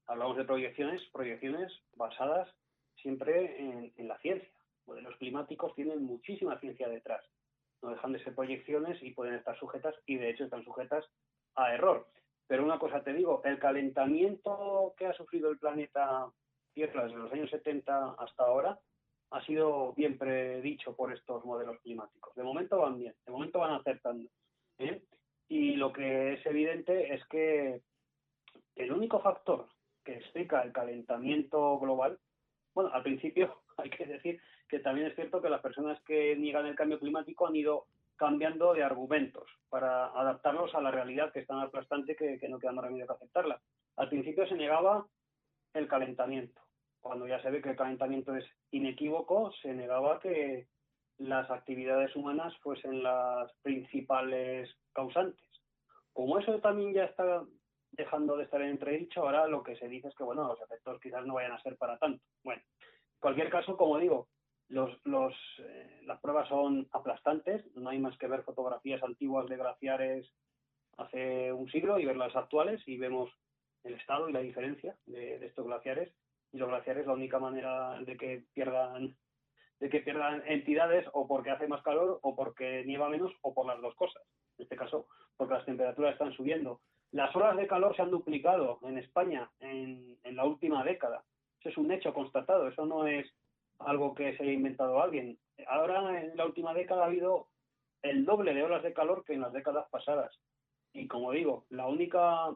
hablamos de proyecciones, proyecciones basadas siempre en, en la ciencia modelos climáticos tienen muchísima ciencia detrás. No dejan de ser proyecciones y pueden estar sujetas, y de hecho están sujetas a error. Pero una cosa te digo, el calentamiento que ha sufrido el planeta Tierra desde los años 70 hasta ahora ha sido bien predicho por estos modelos climáticos. De momento van bien, de momento van acertando. ¿eh? Y lo que es evidente es que el único factor que explica el calentamiento global, bueno, al principio hay que decir que también es cierto que las personas que niegan el cambio climático han ido cambiando de argumentos para adaptarlos a la realidad que es tan aplastante que, no queda más remedio que aceptarla. Al principio se negaba el calentamiento. Cuando ya se ve que el calentamiento es inequívoco, se negaba que las actividades humanas fuesen las principales causantes. Como eso también ya está dejando de estar en entredicho, ahora lo que se dice es que bueno, los efectos quizás no vayan a ser para tanto. Bueno, en cualquier caso, como digo, los, los, eh, las pruebas son aplastantes, no hay más que ver fotografías antiguas de glaciares hace un siglo y ver las actuales y vemos el estado y la diferencia de, estos glaciares. Y los glaciares la única manera de que pierdan de que pierdan entidades o porque hace más calor o porque nieva menos o por las dos cosas. En este caso, porque las temperaturas están subiendo. Las horas de calor se han duplicado en España en, en la última década. Eso es un hecho constatado, eso no es algo que se haya inventado alguien. Ahora, en la última década ha habido el doble de horas de calor que en las décadas pasadas. Y como digo, la única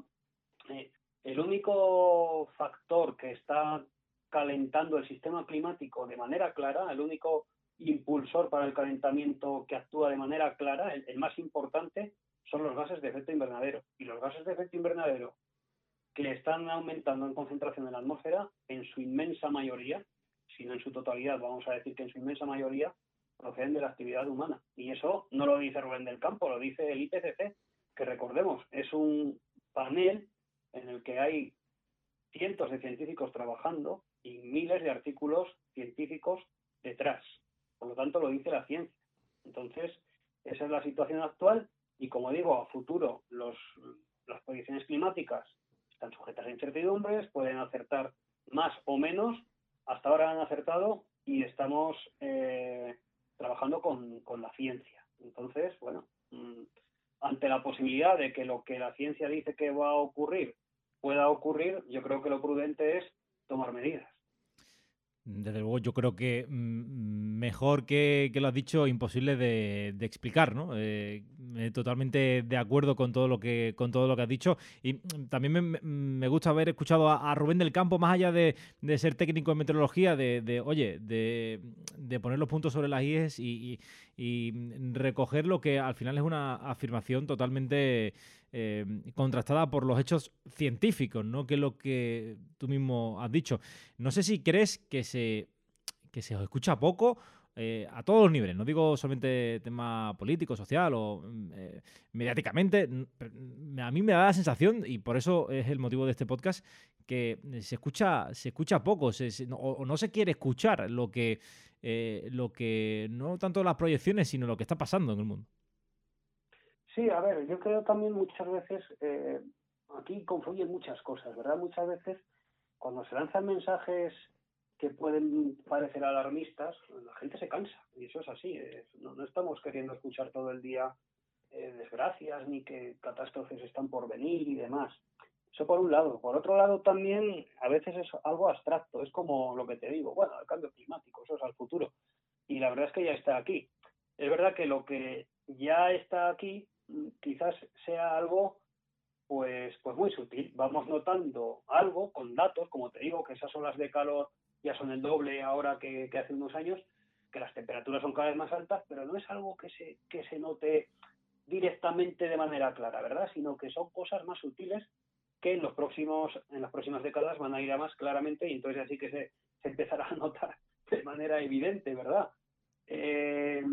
eh, el único factor que está calentando el sistema climático de manera clara, el único impulsor para el calentamiento que actúa de manera clara, el, más importante, son los gases de efecto invernadero. Y los gases de efecto invernadero que están aumentando en concentración en la atmósfera, en su inmensa mayoría, si no en su totalidad, vamos a decir que en su inmensa mayoría, proceden de la actividad humana. Y eso no lo dice Rubén del Campo, lo dice el IPCC, que recordemos, es un panel en el que hay cientos de científicos trabajando y miles de artículos científicos detrás. Por lo tanto, lo dice la ciencia. Entonces, esa es la situación actual y, como digo, a futuro las predicciones climáticas están sujetas a incertidumbres, pueden acertar más o menos. Hasta ahora han acertado y estamos eh, trabajando con, con, la ciencia. Entonces, bueno, mm, ante la posibilidad de que lo que la ciencia dice que va a ocurrir pueda ocurrir, yo creo que lo prudente es tomar medidas. Desde luego, yo creo que mm, mejor que, lo has dicho, imposible de, explicar, ¿no? Eh, totalmente de acuerdo con todo lo que con todo lo que has dicho. Y mm, también me, gusta haber escuchado a, Rubén del Campo, más allá de, ser técnico en meteorología, de, oye, de, poner los puntos sobre las IES y, recoger lo que al final es una afirmación totalmente eh, contrastada por los hechos científicos, ¿no? Que es lo que tú mismo has dicho. No sé si crees que se, que se escucha poco eh, a todos los niveles, no digo solamente tema político, social o mm, eh, mediáticamente, a mí me da la sensación, y por eso es el motivo de este podcast, que se escucha, se escucha poco, o, no se quiere escuchar lo que, lo que, no tanto las proyecciones, sino lo que está pasando en el mundo. Sí, a ver, yo creo también muchas veces, eh, aquí confluyen muchas cosas, ¿verdad? Muchas veces cuando se lanzan mensajes que pueden parecer alarmistas, la gente se cansa, y eso es así. no, estamos queriendo escuchar todo el día eh, desgracias ni que catástrofes están por venir y demás. Eso por un lado. Por otro lado también a veces es algo abstracto, es como lo que te digo, bueno, el cambio climático, eso es al futuro. Y la verdad es que ya está aquí. Es verdad que lo que ya está aquí quizás sea algo pues, pues muy sutil. Vamos notando algo con datos, como te digo, que esas olas de calor ya son el doble ahora que, hace unos años, que las temperaturas son cada vez más altas, pero no es algo que se, que se note directamente de manera clara, ¿verdad? Sino que son cosas más sutiles que en los próximos, en las próximas décadas van a ir a más claramente y entonces así que se, se empezará a notar de manera evidente, ¿verdad? Eh,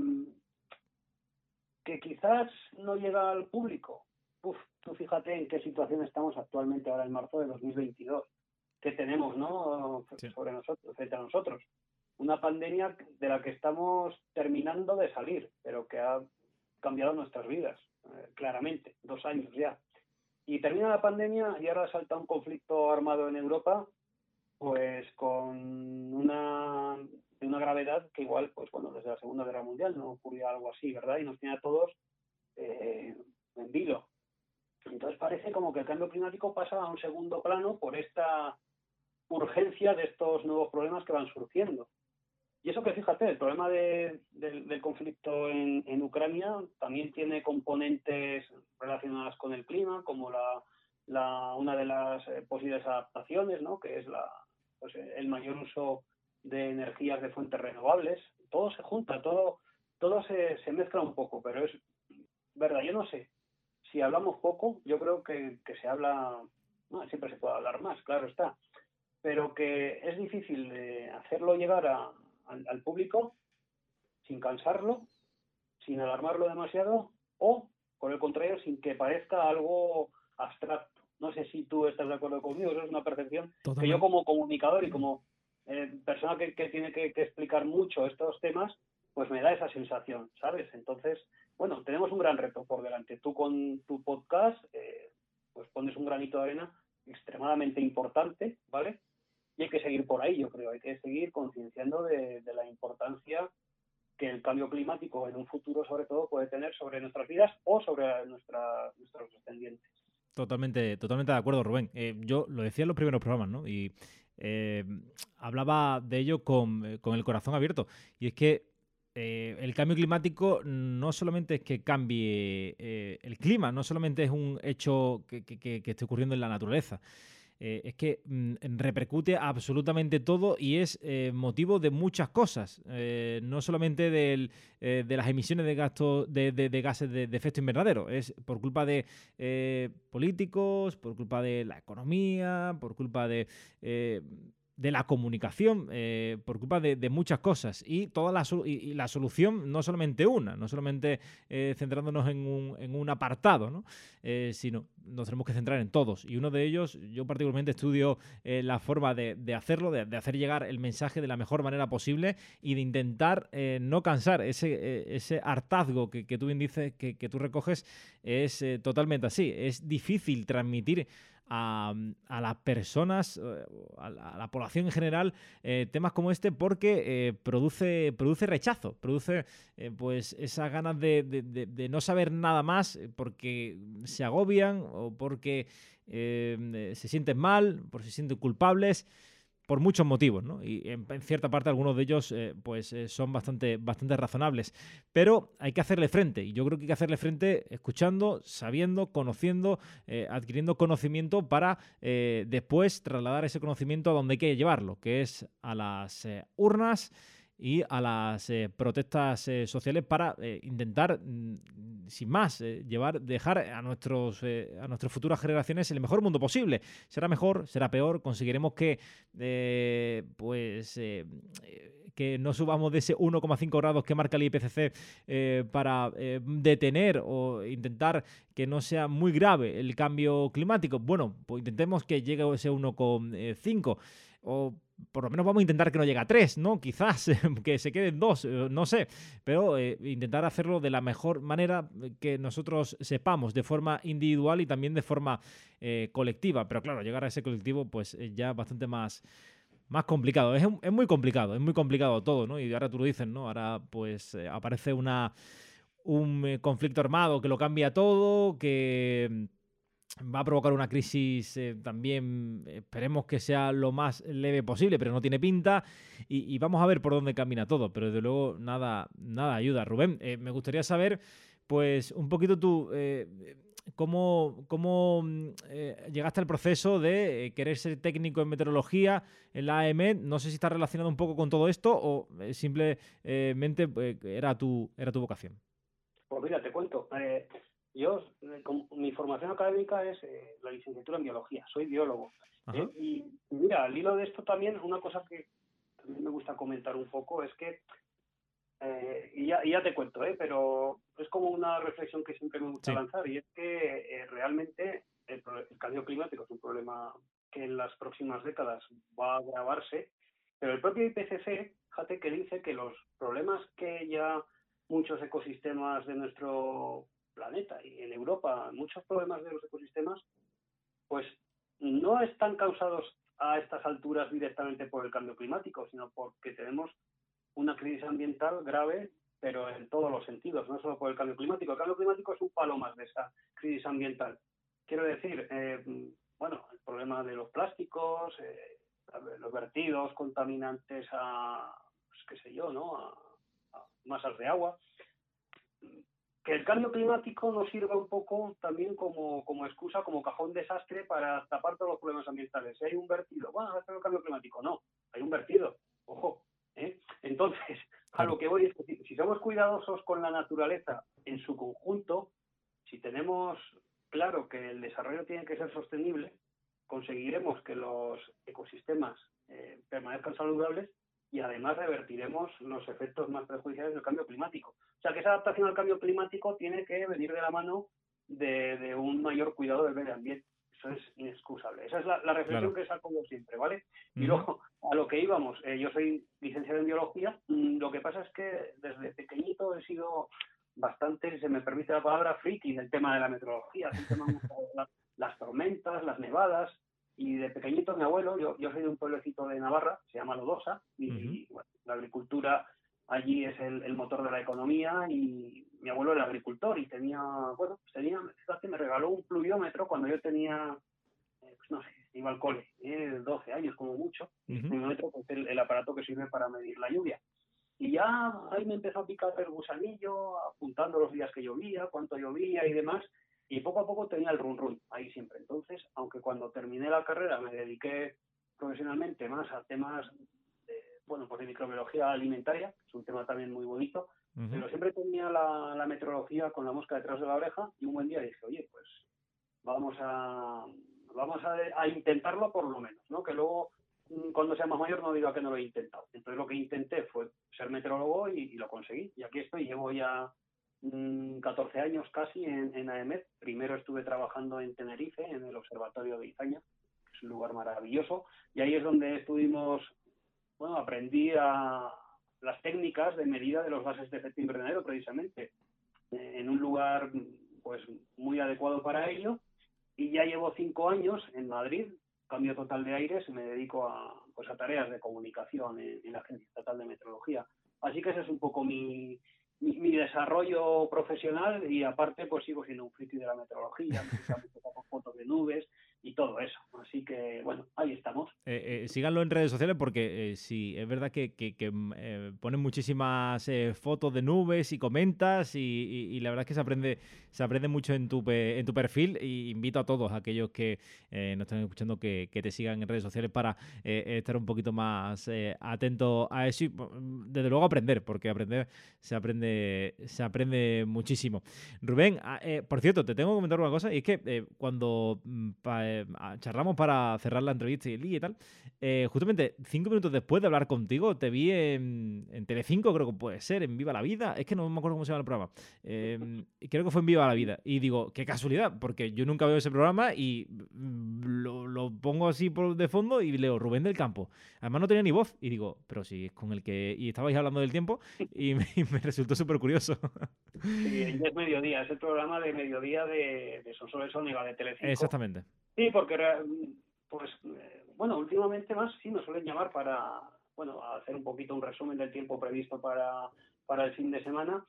que quizás no llega al público. Uf, tú fíjate en qué situación estamos actualmente ahora en marzo de 2022. ¿Qué tenemos, no? Sobre nosotros, frente a nosotros. Una pandemia de la que estamos terminando de salir, pero que ha cambiado nuestras vidas, eh, claramente, dos años ya. Y termina la pandemia y ahora salta un conflicto armado en Europa, pues con una una gravedad que igual, pues bueno, desde la Segunda Guerra Mundial no ocurría algo así, ¿verdad? Y nos tiene a todos eh, en vilo. Entonces parece como que el cambio climático pasa a un segundo plano por esta urgencia de estos nuevos problemas que van surgiendo. Y eso que fíjate, el problema de, del conflicto en, en, Ucrania también tiene componentes relacionadas con el clima, como la, la una de las eh, posibles adaptaciones, ¿no? que es la, pues, el mayor uso de energías de fuentes renovables, todo se junta, todo, todo se, se mezcla un poco, pero es verdad, yo no sé, si hablamos poco, yo creo que, se habla, siempre se puede hablar más, claro está, pero que es difícil de hacerlo llegar al, público sin cansarlo, sin alarmarlo demasiado o, por el contrario, sin que parezca algo abstracto. No sé si tú estás de acuerdo conmigo, eso es una percepción que yo como comunicador y como eh, persona que, tiene que, explicar mucho estos temas, pues me da esa sensación, ¿sabes? Entonces, bueno, tenemos un gran reto por delante. Tú con tu podcast, eh, pues pones un granito de arena extremadamente importante, ¿vale? Y hay que seguir por ahí, yo creo, hay que seguir concienciando de, la importancia que el cambio climático en un futuro, sobre todo, puede tener sobre nuestras vidas o sobre nuestra, nuestros descendientes. Totalmente, totalmente de acuerdo, Rubén. Eh, yo lo decía en los primeros programas, ¿no? Y eh, hablaba de ello con, con, el corazón abierto. Y es que eh, el cambio climático no solamente es que cambie eh, el clima, no solamente es un hecho que, esté ocurriendo en la naturaleza. Eh, es que mm, repercute absolutamente todo y es motivo de muchas cosas, no solamente de las emisiones de, de, gases de, de, efecto invernadero, es por culpa de políticos, por culpa de la economía, por culpa de de la comunicación eh, por culpa de, muchas cosas y toda la, y, la solución no solamente una, no solamente eh, centrándonos en un, en un apartado, ¿no? Eh, sino nos tenemos que centrar en todos. Y uno de ellos, yo particularmente estudio la forma de, hacerlo, de, hacer llegar el mensaje de la mejor manera posible y de intentar no cansar. Ese, ese hartazgo que, tú bien dices, que, que tú recoges, es totalmente así. Es difícil transmitir a, las personas, eh, a la, población en general, eh, temas como este porque eh, produce, produce rechazo, produce pues esas ganas de, no saber nada más porque se agobian o porque se sienten mal, porque se sienten culpables por muchos motivos, ¿no? Y en, cierta parte algunos de ellos eh, pues eh, son bastante, bastante razonables. Pero hay que hacerle frente. Y yo creo que hay que hacerle frente escuchando, sabiendo, conociendo, eh, adquiriendo conocimiento para después trasladar ese conocimiento a donde hay que llevarlo, que es a las urnas y a las eh, protestas eh, sociales para eh, intentar, mm, sin más, llevar, dejar a, nuestros, a nuestras futuras generaciones el mejor mundo posible. Será mejor, será peor, conseguiremos que, pues, que no subamos de ese 1,5 grados que marca el IPCC para detener o intentar que no sea muy grave el cambio climático. Bueno, pues intentemos que llegue ese 1,5 o por lo menos vamos a intentar que no llegue a tres, ¿no? Quizás que se queden dos, eh, no sé, pero eh, intentar hacerlo de la mejor manera que nosotros sepamos, de forma individual y también de forma eh, colectiva. Pero claro, llegar a ese colectivo pues es ya bastante más, más complicado. Es, es, muy complicado, es muy complicado todo, ¿no? Y ahora tú lo dices, ¿no? Ahora pues aparece una, un conflicto armado que lo cambia todo, que va a provocar una crisis eh, también, esperemos que sea lo más leve posible, pero no tiene pinta y, vamos a ver por dónde camina todo, pero desde luego nada, nada ayuda. Rubén, eh, me gustaría saber pues un poquito tú... Eh, ¿Cómo, cómo llegaste al proceso de querer ser técnico en meteorología en la AEMET? No sé si está relacionado un poco con todo esto o simplemente era, tu, era tu vocación. Pues mira, te cuento. Yo, eh, mi formación académica es eh, la licenciatura en biología, soy biólogo. ¿eh? y mira, al hilo de esto también, una cosa que también me gusta comentar un poco es que, y, ya, ya, te cuento, pero es como una reflexión que siempre me gusta lanzar, y es que realmente el, cambio climático es un problema que en las próximas décadas va a agravarse, pero el propio IPCC, fíjate que dice que los problemas que ya muchos ecosistemas de nuestro planeta y en Europa muchos problemas de los ecosistemas, pues no están causados a estas alturas directamente por el cambio climático, sino porque tenemos una crisis ambiental grave, pero en todos los sentidos, no solo por el cambio climático. El cambio climático es un palo más de esa crisis ambiental. Quiero decir, eh, bueno, el problema de los plásticos, eh, los vertidos contaminantes a, pues, qué sé yo, ¿no? a masas de agua que el cambio climático nos sirva un poco también como, como excusa, como cajón desastre para tapar todos los problemas ambientales. Si hay un vertido, bueno, a el cambio climático. No, hay un vertido, ojo. ¿eh? Entonces, a lo que voy es que si somos cuidadosos con la naturaleza en su conjunto, si tenemos claro que el desarrollo tiene que ser sostenible, conseguiremos que los ecosistemas eh, permanezcan saludables y además revertiremos los efectos más perjudiciales del cambio climático. O sea que esa adaptación al cambio climático tiene que venir de la mano de, un mayor cuidado del medio ambiente. eso es inexcusable. Esa es la, reflexión que saco yo siempre, ¿vale? Y luego, a lo que íbamos, eh, yo soy licenciado en biología, mm, lo que pasa es que desde pequeñito he sido bastante, si se me permite la palabra, friki del tema de la meteorología, las tormentas, las nevadas, y de pequeñito mi abuelo, yo, yo soy de un pueblecito de Navarra, se llama Lodosa, y, la agricultura allí es el, motor de la economía y mi abuelo era agricultor y tenía, bueno, pues tenía, me regaló un pluviómetro cuando yo tenía, eh, pues no sé, iba al cole, eh, 12 años como mucho, el pluviómetro pues el, el, aparato que sirve para medir la lluvia. Y ya ahí me empezó a picar el gusanillo, apuntando los días que llovía, cuánto llovía y demás, y poco a poco tenía el run run ahí siempre. Entonces, aunque cuando terminé la carrera me dediqué profesionalmente más a temas bueno, pues de microbiología alimentaria, es un tema también muy bonito, pero siempre tenía la, la, meteorología con la mosca detrás de la oreja y un buen día dije, oye, pues vamos a vamos a, intentarlo por lo menos, ¿no? Que luego mm, cuando sea más mayor no diga que no lo he intentado. Entonces lo que intenté fue ser meteorólogo y, y lo conseguí. Y aquí estoy, llevo ya 14 años casi en, en AEMED. Primero estuve trabajando en Tenerife, en el Observatorio de Izaña, que es un lugar maravilloso, y ahí es donde estuvimos, bueno, aprendí a las técnicas de medida de los gases de efecto invernadero, precisamente, en un lugar pues muy adecuado para ello, y ya llevo cinco años en Madrid, cambio total de aires, me dedico a, pues, a tareas de comunicación en, en la Agencia Estatal de Meteorología. Así que ese es un poco mi, mi, desarrollo profesional y aparte pues sigo siendo un friki de la meteorología, me fotos de nubes y todo eso. Así que bueno, ahí estamos. Eh, eh, síganlo en redes sociales porque eh, sí, es verdad que, que, mm, ponen muchísimas fotos de nubes y comentas y, la verdad es que se aprende, se aprende mucho en tu, en tu perfil y invito a todos aquellos que nos están escuchando que, te sigan en redes sociales para estar un poquito más atentos a eso y mm, desde luego aprender, porque aprender se aprende, se aprende muchísimo. Rubén, ah, por cierto, te tengo que comentar una cosa y es que cuando mm, charlamos para cerrar la entrevista y, y tal. Eh, justamente cinco minutos después de hablar contigo, te vi en, en Telecinco, creo que puede ser, en Viva la Vida. Es que no me acuerdo cómo se llama el programa. Em, creo que fue en Viva la Vida. Y digo, qué casualidad, porque yo nunca veo ese programa y mm, lo, pongo así por de fondo y leo Rubén del Campo. Además no tenía ni voz. Y digo, pero si es con el que... Y estabais hablando del tiempo y me, resultó súper curioso. Sí, es mediodía, es el programa de mediodía de, de Sonsoles Sóniga de Telecinco. Exactamente. Sí, porque pues eh, bueno, últimamente más sí nos suelen llamar para bueno, hacer un poquito un resumen del tiempo previsto para, para el fin de semana.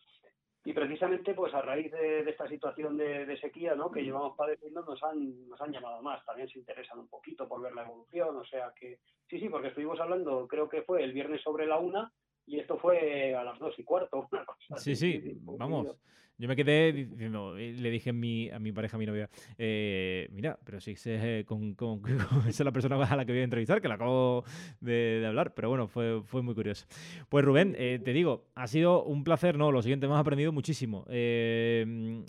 Y precisamente, pues a raíz de, esta situación de, sequía ¿no? que llevamos padeciendo, nos han, nos han llamado más. También se interesan un poquito por ver la evolución. O sea que, sí, sí, porque estuvimos hablando, creo que fue el viernes sobre la una, y esto fue a las dos y cuarto. sí, sí, vamos. Yo me quedé diciendo, le dije a mi, a mi pareja, a mi novia, eh, mira, pero si es con, con, esa es la persona a la que voy a entrevistar, que la acabo de, hablar, pero bueno, fue, fue muy curioso. Pues Rubén, eh, te digo, ha sido un placer, no, lo siguiente, hemos aprendido muchísimo. Eh,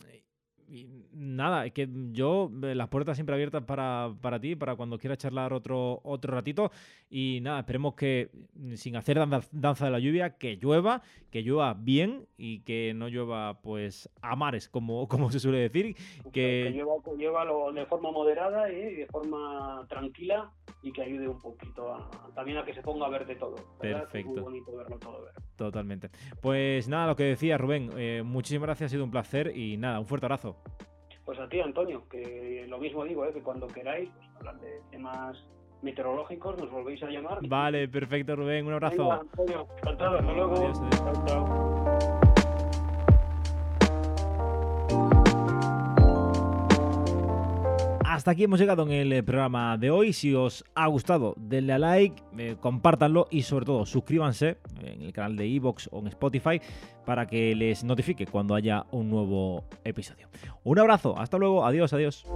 nada, que yo, eh, las puertas siempre abiertas para, para ti, para cuando quieras charlar otro, otro ratito. Y nada, esperemos que mm, sin hacer danza de la lluvia, que llueva, que llueva bien y que no llueva pues a mares, como, como se suele decir. Que, llueva, de forma moderada y de forma tranquila y que ayude un poquito también a que se ponga a ver de todo. Perfecto. Es muy bonito verlo todo. Ver. Totalmente. Pues nada, lo que decía Rubén, eh, muchísimas gracias, ha sido un placer y nada, un fuerte abrazo. Pues a ti, Antonio, que lo mismo digo, ¿eh? que cuando queráis pues, hablar de temas meteorológicos nos volvéis a llamar. Vale, perfecto, Rubén, un abrazo. Antonio, encantado, hasta luego. Chao, chao. hasta aquí hemos llegado en el eh, programa de hoy. Si os ha gustado, denle a like, eh, compártanlo y sobre todo suscríbanse en el canal de Evox o en Spotify para que les notifique cuando haya un nuevo episodio. Un abrazo, hasta luego, adiós, adiós.